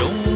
show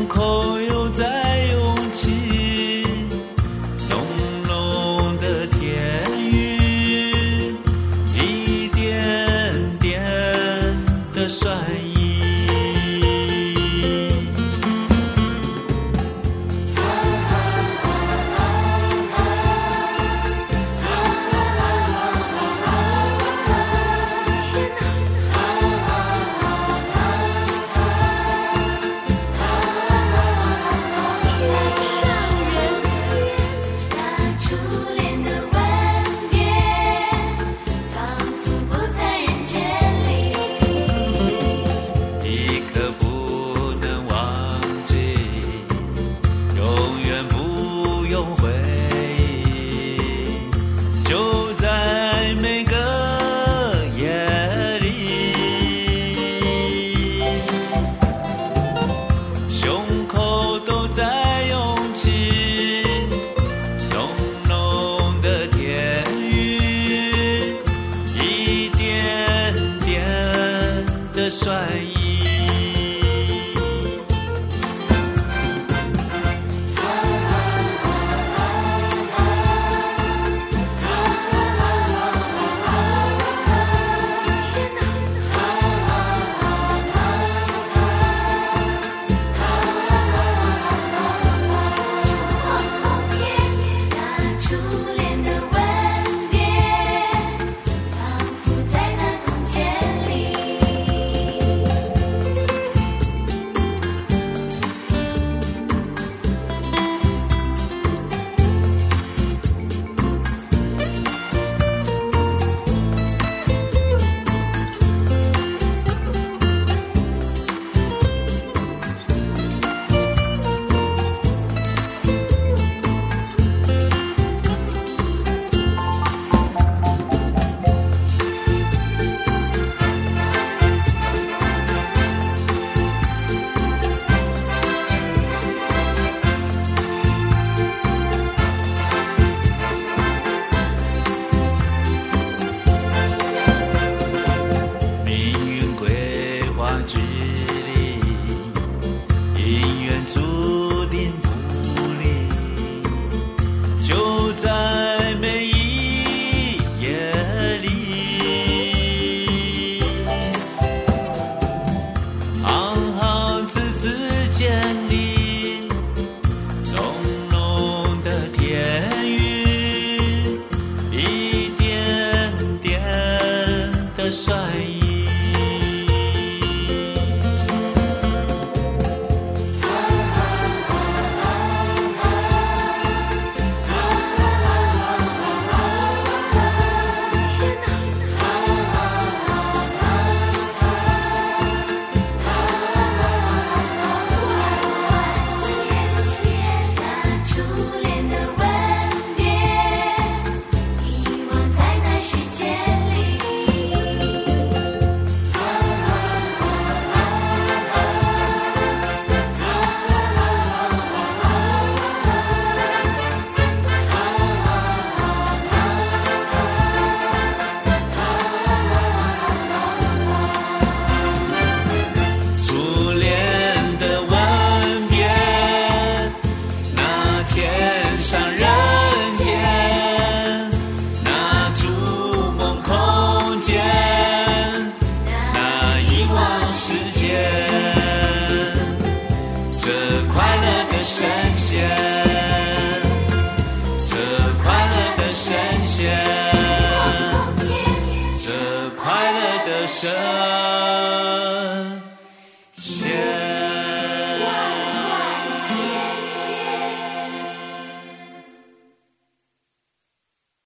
转移。